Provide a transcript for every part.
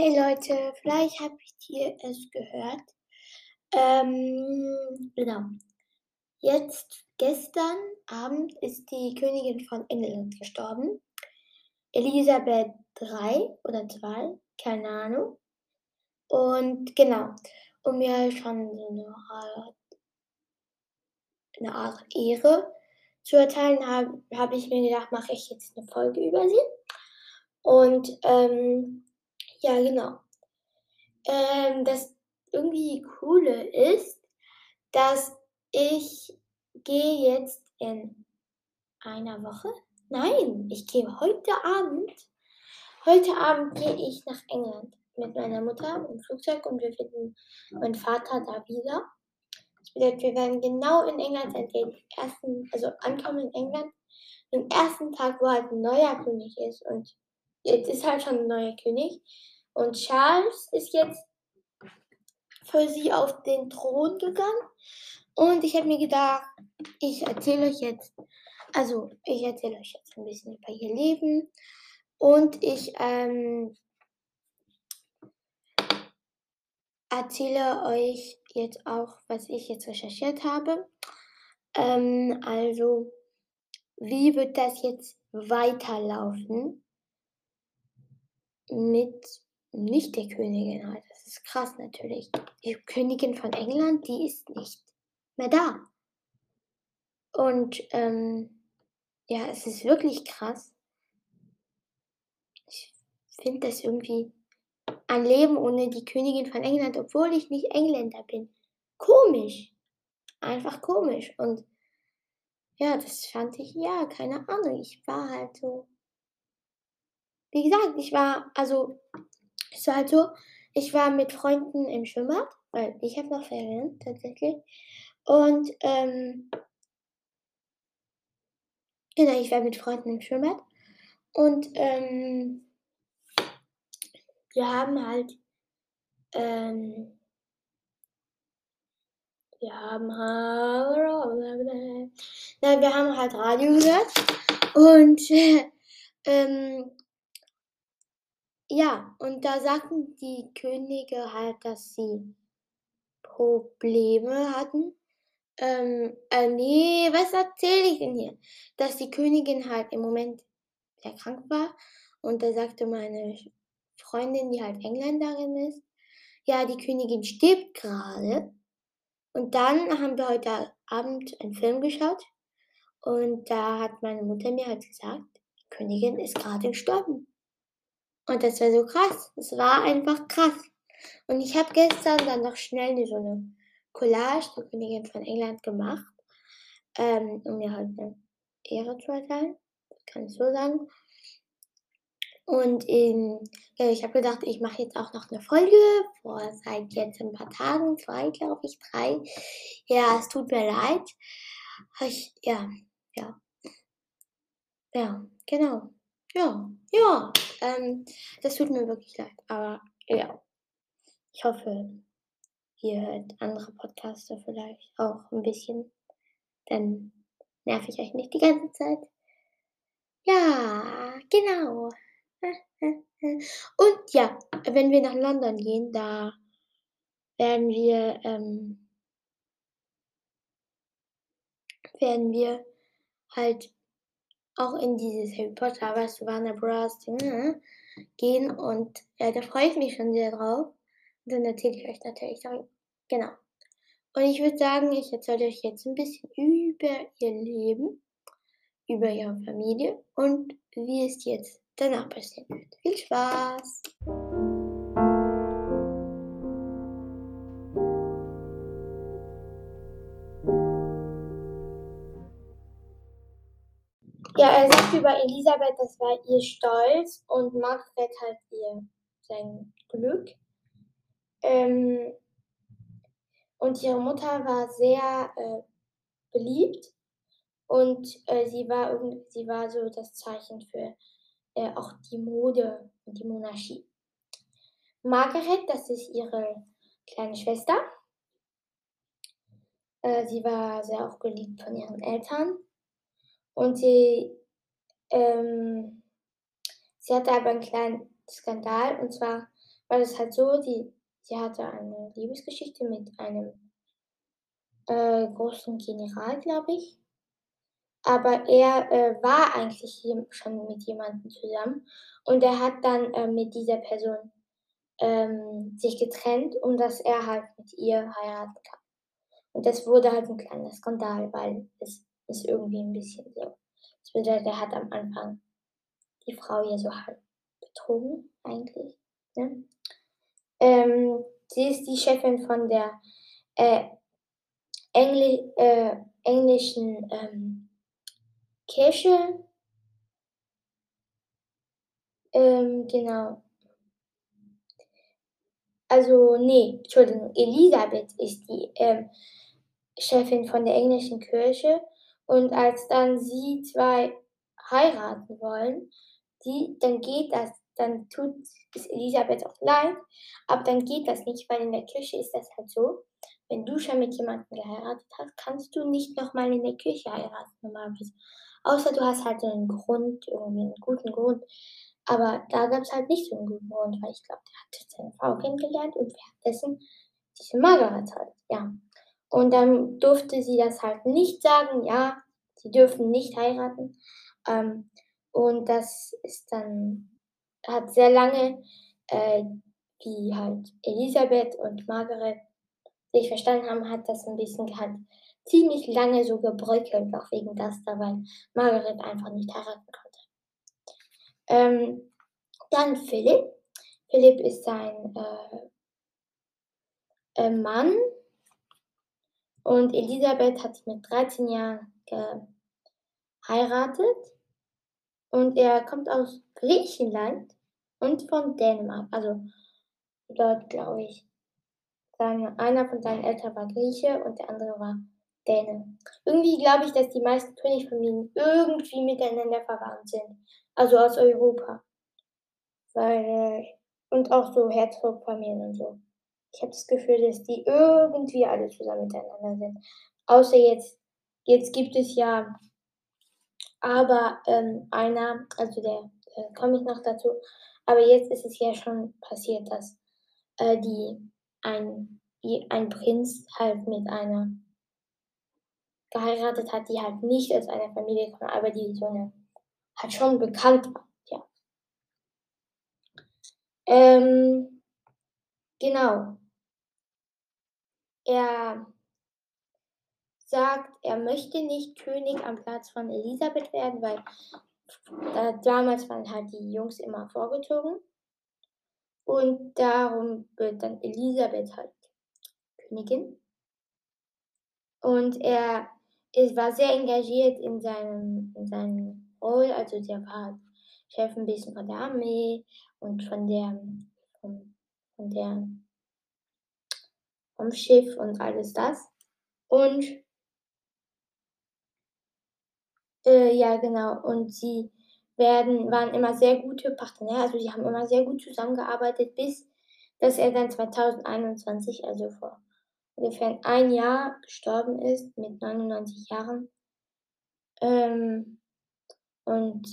Hey Leute, vielleicht habt ihr es gehört. Ähm, genau. Jetzt, gestern Abend ist die Königin von England gestorben. Elisabeth III oder 2, keine Ahnung. Und genau, um mir schon so eine Art, eine Art Ehre zu erteilen, habe hab ich mir gedacht, mache ich jetzt eine Folge über sie. Und ähm, ja, genau. Ähm, das irgendwie Coole ist, dass ich gehe jetzt in einer Woche. Nein, ich gehe heute Abend. Heute Abend gehe ich nach England mit meiner Mutter im Flugzeug und wir finden meinen Vater da wieder. Das bedeutet, wir werden genau in England sein, den ersten, also ankommen in England, den ersten Tag, wo halt ein neuer König ist. Und jetzt ist halt schon ein neuer König. Und Charles ist jetzt für sie auf den Thron gegangen. Und ich habe mir gedacht, ich erzähle euch jetzt, also ich erzähle euch jetzt ein bisschen über ihr Leben. Und ich ähm, erzähle euch jetzt auch, was ich jetzt recherchiert habe. Ähm, also, wie wird das jetzt weiterlaufen mit nicht der Königin halt. Das ist krass natürlich. Die Königin von England, die ist nicht mehr da. Und ähm, ja, es ist wirklich krass. Ich finde das irgendwie ein Leben ohne die Königin von England, obwohl ich nicht Engländer bin. Komisch. Einfach komisch. Und ja, das fand ich, ja, keine Ahnung. Ich war halt so. Wie gesagt, ich war, also es war halt so, ich war mit Freunden im Schwimmbad, weil ich habe noch Ferien tatsächlich. Und ähm, genau, ich war mit Freunden im Schwimmbad. Und ähm, wir haben halt, ähm, wir haben halt, nein, wir haben halt Radio gehört. Und ähm, ja, und da sagten die Könige halt, dass sie Probleme hatten. Ähm, äh, ne, was erzähle ich denn hier? Dass die Königin halt im Moment sehr krank war. Und da sagte meine Freundin, die halt Engländerin ist, ja, die Königin stirbt gerade. Und dann haben wir heute Abend einen Film geschaut. Und da hat meine Mutter mir halt gesagt, die Königin ist gerade gestorben. Und das war so krass. Es war einfach krass. Und ich habe gestern dann noch schnell so eine Collage der Königin von England gemacht, ähm, um mir halt eine Ehre zu erteilen. Kann ich so sagen. Und in, ja, ich habe gedacht, ich mache jetzt auch noch eine Folge, vor seit jetzt ein paar Tagen, zwei, glaube ich, drei. Ja, es tut mir leid. Ich, ja, ja. Ja, genau. Ja, ja, ähm, das tut mir wirklich leid, aber ja. Ich hoffe, ihr hört andere Podcaster vielleicht auch ein bisschen. Dann nerv ich euch nicht die ganze Zeit. Ja, genau. Und ja, wenn wir nach London gehen, da werden wir, ähm, werden wir halt auch in dieses Harry Potter, was Warner Bros. Ding, gehen und äh, da freue ich mich schon sehr drauf. Und dann erzähle ich euch natürlich darüber. Genau. Und ich würde sagen, ich erzähle euch jetzt ein bisschen über ihr Leben, über ihre Familie und wie es jetzt danach passieren wird. Viel Spaß! Ja, er sagt über Elisabeth, das war ihr Stolz und Margaret halt ihr sein Glück. Ähm, und ihre Mutter war sehr äh, beliebt und äh, sie war irgendwie, sie war so das Zeichen für äh, auch die Mode und die Monarchie. Margaret, das ist ihre kleine Schwester. Äh, sie war sehr auch geliebt von ihren Eltern und sie, ähm, sie hatte aber einen kleinen Skandal. Und zwar war das halt so, die sie hatte eine Liebesgeschichte mit einem äh, großen General, glaube ich. Aber er äh, war eigentlich schon mit jemandem zusammen und er hat dann äh, mit dieser Person ähm, sich getrennt, um dass er halt mit ihr heiraten kann. Und das wurde halt ein kleiner Skandal, weil es ist irgendwie ein bisschen so. Das bedeutet, er hat am Anfang die Frau ja so halt betrogen, eigentlich. Ne? Ähm, sie ist die Chefin von der äh, Engli äh, englischen ähm, Kirche. Ähm, genau. Also, nee, Entschuldigung, Elisabeth ist die ähm, Chefin von der englischen Kirche. Und als dann sie zwei heiraten wollen, die, dann geht das, dann tut es Elisabeth auch leid, aber dann geht das nicht, weil in der Kirche ist das halt so, wenn du schon mit jemandem geheiratet hast, kannst du nicht nochmal in der Kirche heiraten normalerweise. Außer du hast halt so einen Grund, irgendwie einen guten Grund. Aber da gab es halt nicht so einen guten Grund, weil ich glaube, der hat seine Frau kennengelernt und währenddessen diese Margaret halt, ja. Und dann durfte sie das halt nicht sagen, ja, sie dürfen nicht heiraten. Ähm, und das ist dann, hat sehr lange, äh, wie halt Elisabeth und Margaret sich verstanden haben, hat das ein bisschen halt ziemlich lange so gebröckelt, auch wegen das da, weil Margaret einfach nicht heiraten konnte. Ähm, dann Philipp. Philipp ist ein äh, äh, Mann und Elisabeth hat mit 13 Jahren geheiratet und er kommt aus Griechenland und von Dänemark. Also dort glaube ich, einer von seinen Eltern war Grieche und der andere war Däne. Irgendwie glaube ich, dass die meisten Königfamilien irgendwie miteinander verwandt sind. Also aus Europa. Weil, und auch so Herzogfamilien und so. Ich habe das Gefühl, dass die irgendwie alle zusammen miteinander sind. Außer jetzt, jetzt gibt es ja aber ähm, einer, also der, äh, komme ich noch dazu, aber jetzt ist es ja schon passiert, dass äh, die ein, ein Prinz halt mit einer geheiratet hat, die halt nicht aus einer Familie kam, aber die so eine halt schon bekannt war, ja. Ähm, genau. Er sagt, er möchte nicht König am Platz von Elisabeth werden, weil äh, damals waren halt die Jungs immer vorgezogen. Und darum wird dann Elisabeth halt Königin. Und er ist, war sehr engagiert in seinem, in seinem Roll, also der war Chef ein bisschen von der Armee und von der, von, von der, vom Schiff und alles das. Und äh, ja, genau. Und sie werden, waren immer sehr gute Partner. Also sie haben immer sehr gut zusammengearbeitet, bis dass er dann 2021, also vor ungefähr ein Jahr gestorben ist mit 99 Jahren. Ähm, und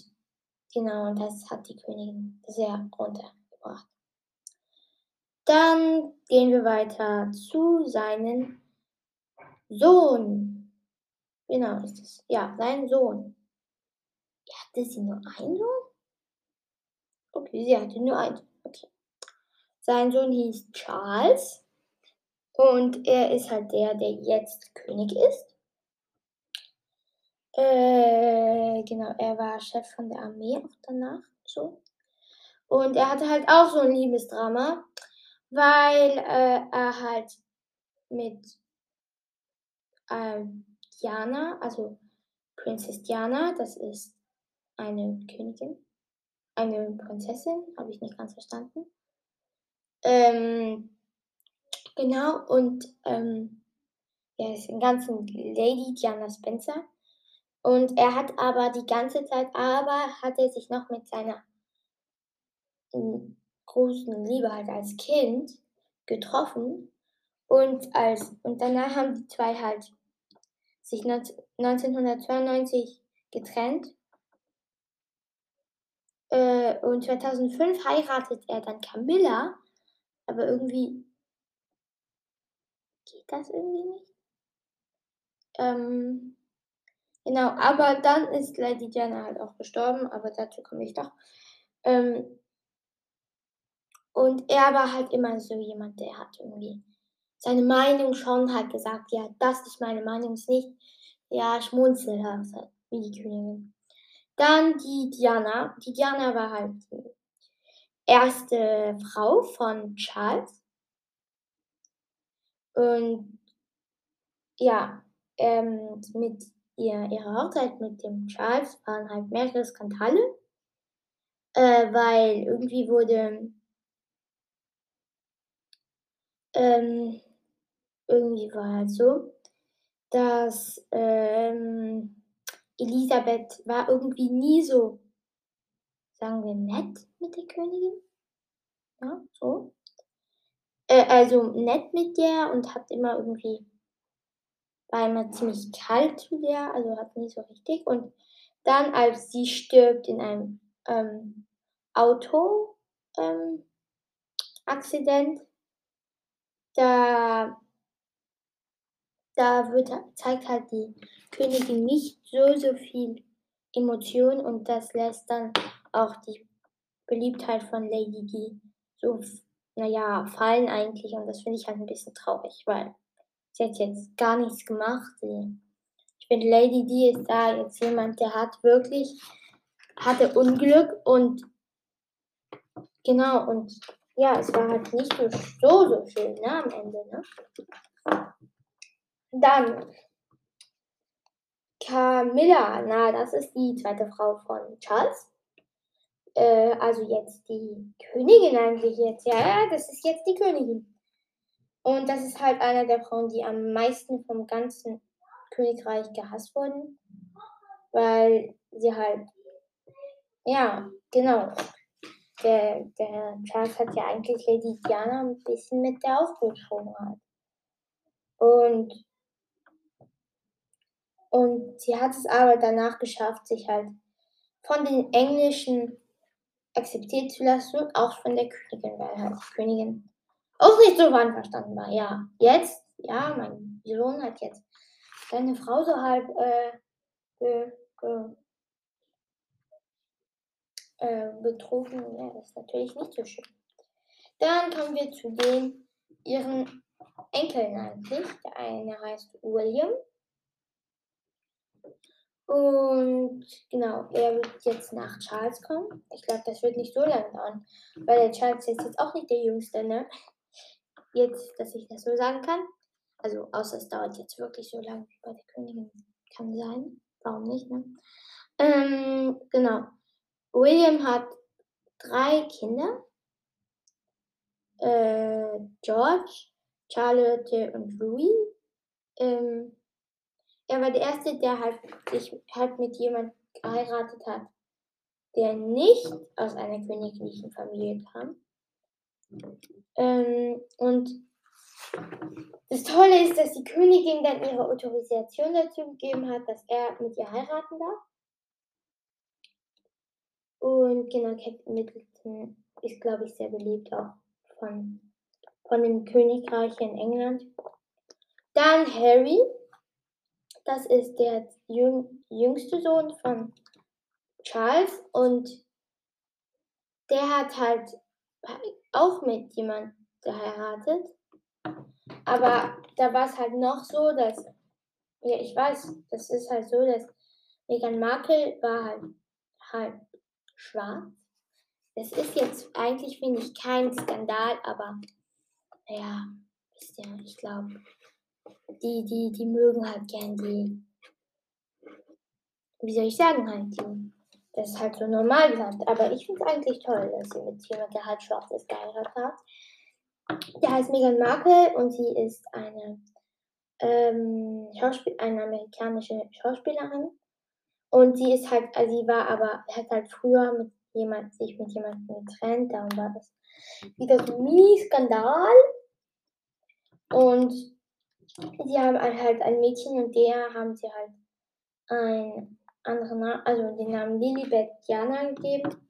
genau, und das hat die Königin sehr runtergebracht. Dann gehen wir weiter zu seinem Sohn. Genau ist es. Ja, sein Sohn. Hatte sie nur einen Sohn? Okay, sie hatte nur einen. Okay. Sein Sohn hieß Charles. Und er ist halt der, der jetzt König ist. Äh, genau, er war Chef von der Armee auch danach. So. Und er hatte halt auch so ein Liebesdrama, weil äh, er halt mit äh, Diana, also Prinzess Diana, das ist eine Königin, eine Prinzessin, habe ich nicht ganz verstanden. Ähm, Genau, und ähm, er ist ein ganzen Lady Diana Spencer. Und er hat aber die ganze Zeit, aber hat er sich noch mit seiner hm, großen Liebe halt als Kind getroffen. Und, als, und danach haben die zwei halt sich 1992 getrennt. Äh, und 2005 heiratet er dann Camilla aber irgendwie geht das irgendwie nicht. Ähm, genau, aber dann ist Lady Diana halt auch gestorben, aber dazu komme ich doch. Ähm, und er war halt immer so jemand, der hat irgendwie seine Meinung schon halt gesagt, ja, das ist meine Meinung, ist nicht, ja, schmunzelhaft, halt, wie die Königin. Dann die Diana. Die Diana war halt die erste Frau von Charles. Und ja, ähm, mit ihr, ihrer Hochzeit mit dem Charles waren halt mehrere Skandale, äh, weil irgendwie wurde ähm, irgendwie war halt so, dass ähm, Elisabeth war irgendwie nie so, sagen wir, nett mit der Königin. Ja, so. Äh, also nett mit der und hat immer irgendwie, war immer ziemlich kalt zu der, also hat nie so richtig. Und dann, als sie stirbt in einem ähm, Auto, ähm, Accident, da da wird zeigt halt die Königin nicht so, so viel Emotion und das lässt dann auch die Beliebtheit von Lady Di so, naja, fallen eigentlich und das finde ich halt ein bisschen traurig, weil sie hat jetzt gar nichts gemacht. Ich finde, Lady Di ist da jetzt jemand, der hat wirklich, hatte Unglück und genau, und ja, es war halt nicht so, so, so schön, ne, am Ende, ne? Dann Camilla, na, das ist die zweite Frau von Charles. Äh, also jetzt die Königin eigentlich jetzt. Ja, ja, das ist jetzt die Königin. Und das ist halt eine der Frauen, die am meisten vom ganzen Königreich gehasst wurden. Weil sie halt, ja, genau. Der, der Charles hat ja eigentlich Lady Diana ein bisschen mit der aufgeschoben halt. Und und sie hat es aber danach geschafft, sich halt von den Englischen akzeptiert zu lassen und auch von der Königin, weil halt die Königin auch nicht so einverstanden war. Ja, jetzt, ja, mein Sohn hat jetzt seine Frau so halb äh, ge, ge, äh, betrogen. Ja, das ist natürlich nicht so schön. Dann kommen wir zu den ihren Enkeln eigentlich. Der eine heißt William und genau, er wird jetzt nach Charles kommen. Ich glaube, das wird nicht so lange dauern, weil der Charles ist jetzt auch nicht der Jüngste, ne? Jetzt, dass ich das so sagen kann. Also, außer es dauert jetzt wirklich so lange wie bei der Königin. Kann sein. Warum nicht, ne? Ähm, genau. William hat drei Kinder. Äh, George, Charlotte und Louis. Ähm, er war der Erste, der halt sich halt mit jemandem geheiratet hat, der nicht aus einer königlichen Familie kam. Ähm, und das Tolle ist, dass die Königin dann ihre Autorisation dazu gegeben hat, dass er mit ihr heiraten darf. Und genau, Kate Middleton ist, glaube ich, sehr beliebt auch von, von dem Königreich in England. Dann Harry, das ist der jüngste Sohn von Charles und der hat halt auch mit jemandem geheiratet. Aber da war es halt noch so, dass, ja, ich weiß, das ist halt so, dass Meghan Markle war halt, halt schwarz. Das ist jetzt eigentlich, finde ich, kein Skandal, aber ja, wisst ihr, ich glaube, die, die, die mögen halt gern die, wie soll ich sagen, halt die, das ist halt so normal gesagt. Aber ich finde es eigentlich toll, dass sie mit jemandem, der halt schwarz ist, geheiratet hat. Der heißt Meghan Markle und sie ist eine, ähm, Schauspiel eine amerikanische Schauspielerin. Und sie ist halt, also sie war aber, hat halt früher mit jemand, sich mit jemandem getrennt, darum war das wieder so ein Mini-Skandal. Und Sie haben halt ein Mädchen und der haben sie halt einen anderen Namen, also den Namen Lilibet Diana gegeben.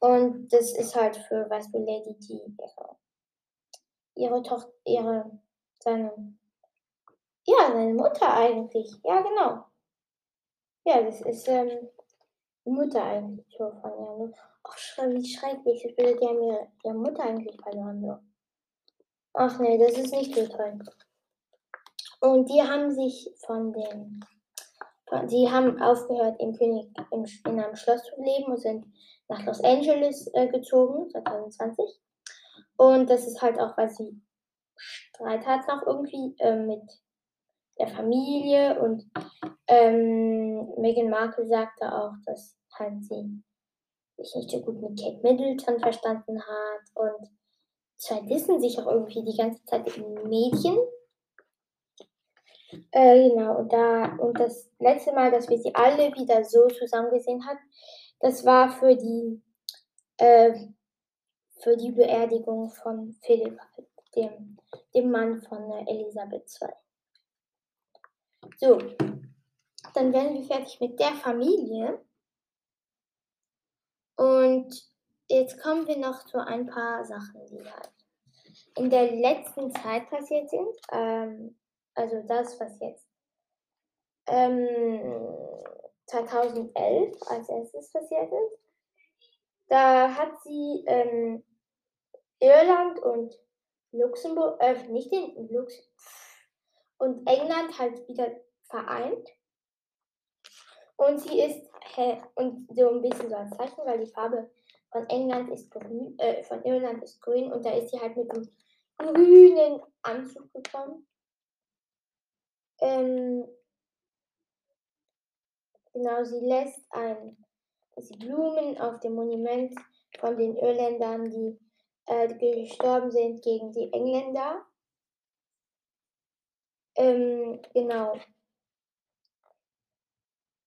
Und das ist halt für, weißt du, Lady Di ihre ihre Tochter, ihre, seine, ja, seine Mutter eigentlich. Ja, genau. Ja, das ist ähm, die Mutter eigentlich von ihr. Ne? Ach, wie schrecklich. Ich würde gerne ihre, ihre Mutter eigentlich verloren. So. Ach nee, das ist nicht so toll. Und die haben sich von den, von, die haben aufgehört, im König, im, in einem Schloss zu leben und sind nach Los Angeles äh, gezogen, 2020. Und das ist halt auch, weil sie Streit hat noch irgendwie äh, mit der Familie und ähm, Meghan Markle sagte auch, dass halt sie sich nicht so gut mit Kate Middleton verstanden hat und zwei dissen sich auch irgendwie die ganze Zeit in den Medien. Äh, genau, und da, und das letzte Mal, dass wir sie alle wieder so zusammen gesehen haben, das war für die, äh, für die Beerdigung von Philipp, dem, dem Mann von äh, Elisabeth II. So, dann werden wir fertig mit der Familie. Und jetzt kommen wir noch zu ein paar Sachen, die halt in der letzten Zeit passiert sind. Ähm, also das, was jetzt ähm, 2011 als erstes passiert ist. Da hat sie ähm, Irland und Luxemburg, äh, nicht den Lux und England halt wieder vereint. Und sie ist hell und so ein bisschen so ein Zeichen, weil die Farbe von England ist grün, äh, von Irland ist grün und da ist sie halt mit einem grünen Anzug gekommen. Ähm, genau, sie lässt ein, sie Blumen auf dem Monument von den Irländern, die äh, gestorben sind gegen die Engländer. Ähm, genau.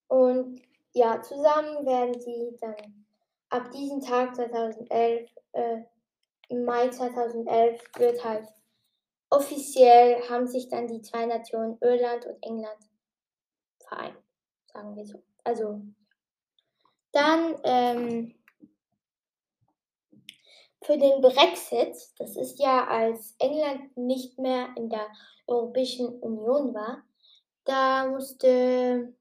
Und ja, zusammen werden sie dann ab diesem Tag 2011, äh, im Mai 2011, wird halt offiziell haben sich dann die zwei Nationen Irland und England vereint, sagen wir so. Also dann ähm, für den Brexit, das ist ja als England nicht mehr in der Europäischen Union war, da musste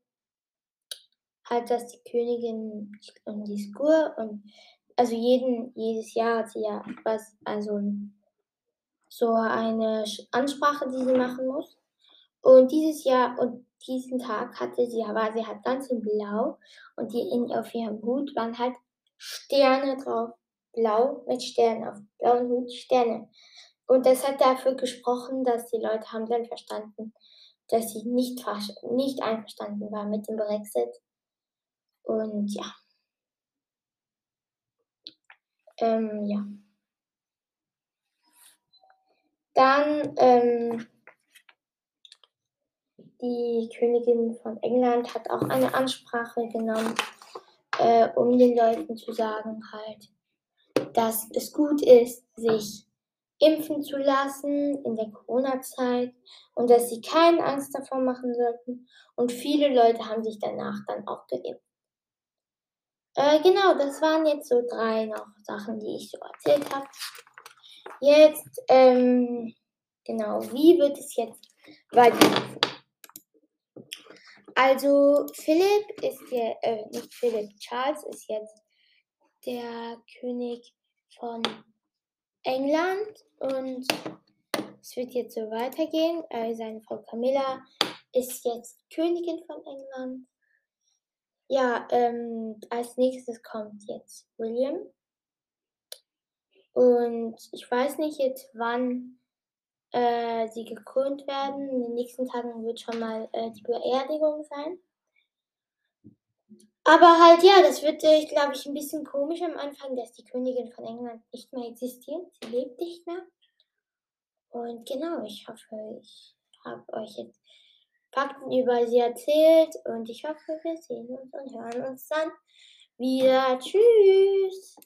halt, dass die Königin um die Skur und also jeden, jedes Jahr hat sie ja was, also so eine Ansprache, die sie machen muss. Und dieses Jahr und diesen Tag hatte sie, war sie halt ganz in Blau und die in, auf ihrem Hut waren halt Sterne drauf. Blau mit Sternen, auf blauen Hut Sterne. Und das hat dafür gesprochen, dass die Leute haben dann verstanden, dass sie nicht, nicht einverstanden waren mit dem Brexit und ja. Ähm, ja. Dann ähm, die Königin von England hat auch eine Ansprache genommen, äh, um den Leuten zu sagen halt, dass es gut ist, sich impfen zu lassen in der Corona-Zeit und dass sie keine Angst davor machen sollten. Und viele Leute haben sich danach dann auch geimpft. Äh, genau, das waren jetzt so drei noch Sachen, die ich so erzählt habe. Jetzt, ähm, genau, wie wird es jetzt weiterlaufen? Also, Philipp ist der, äh, nicht Philipp, Charles ist jetzt der König von England und es wird jetzt so weitergehen. Äh, seine Frau Camilla ist jetzt Königin von England. Ja, ähm, als nächstes kommt jetzt William. Und ich weiß nicht jetzt, wann äh, sie gekrönt werden. In den nächsten Tagen wird schon mal äh, die Beerdigung sein. Aber halt, ja, das wird, äh, glaube ich, ein bisschen komisch am Anfang, dass die Königin von England nicht mehr existiert. Sie lebt nicht mehr. Und genau, ich hoffe, ich habe euch jetzt Fakten über sie erzählt und ich hoffe, wir sehen uns und hören uns dann wieder. Tschüss!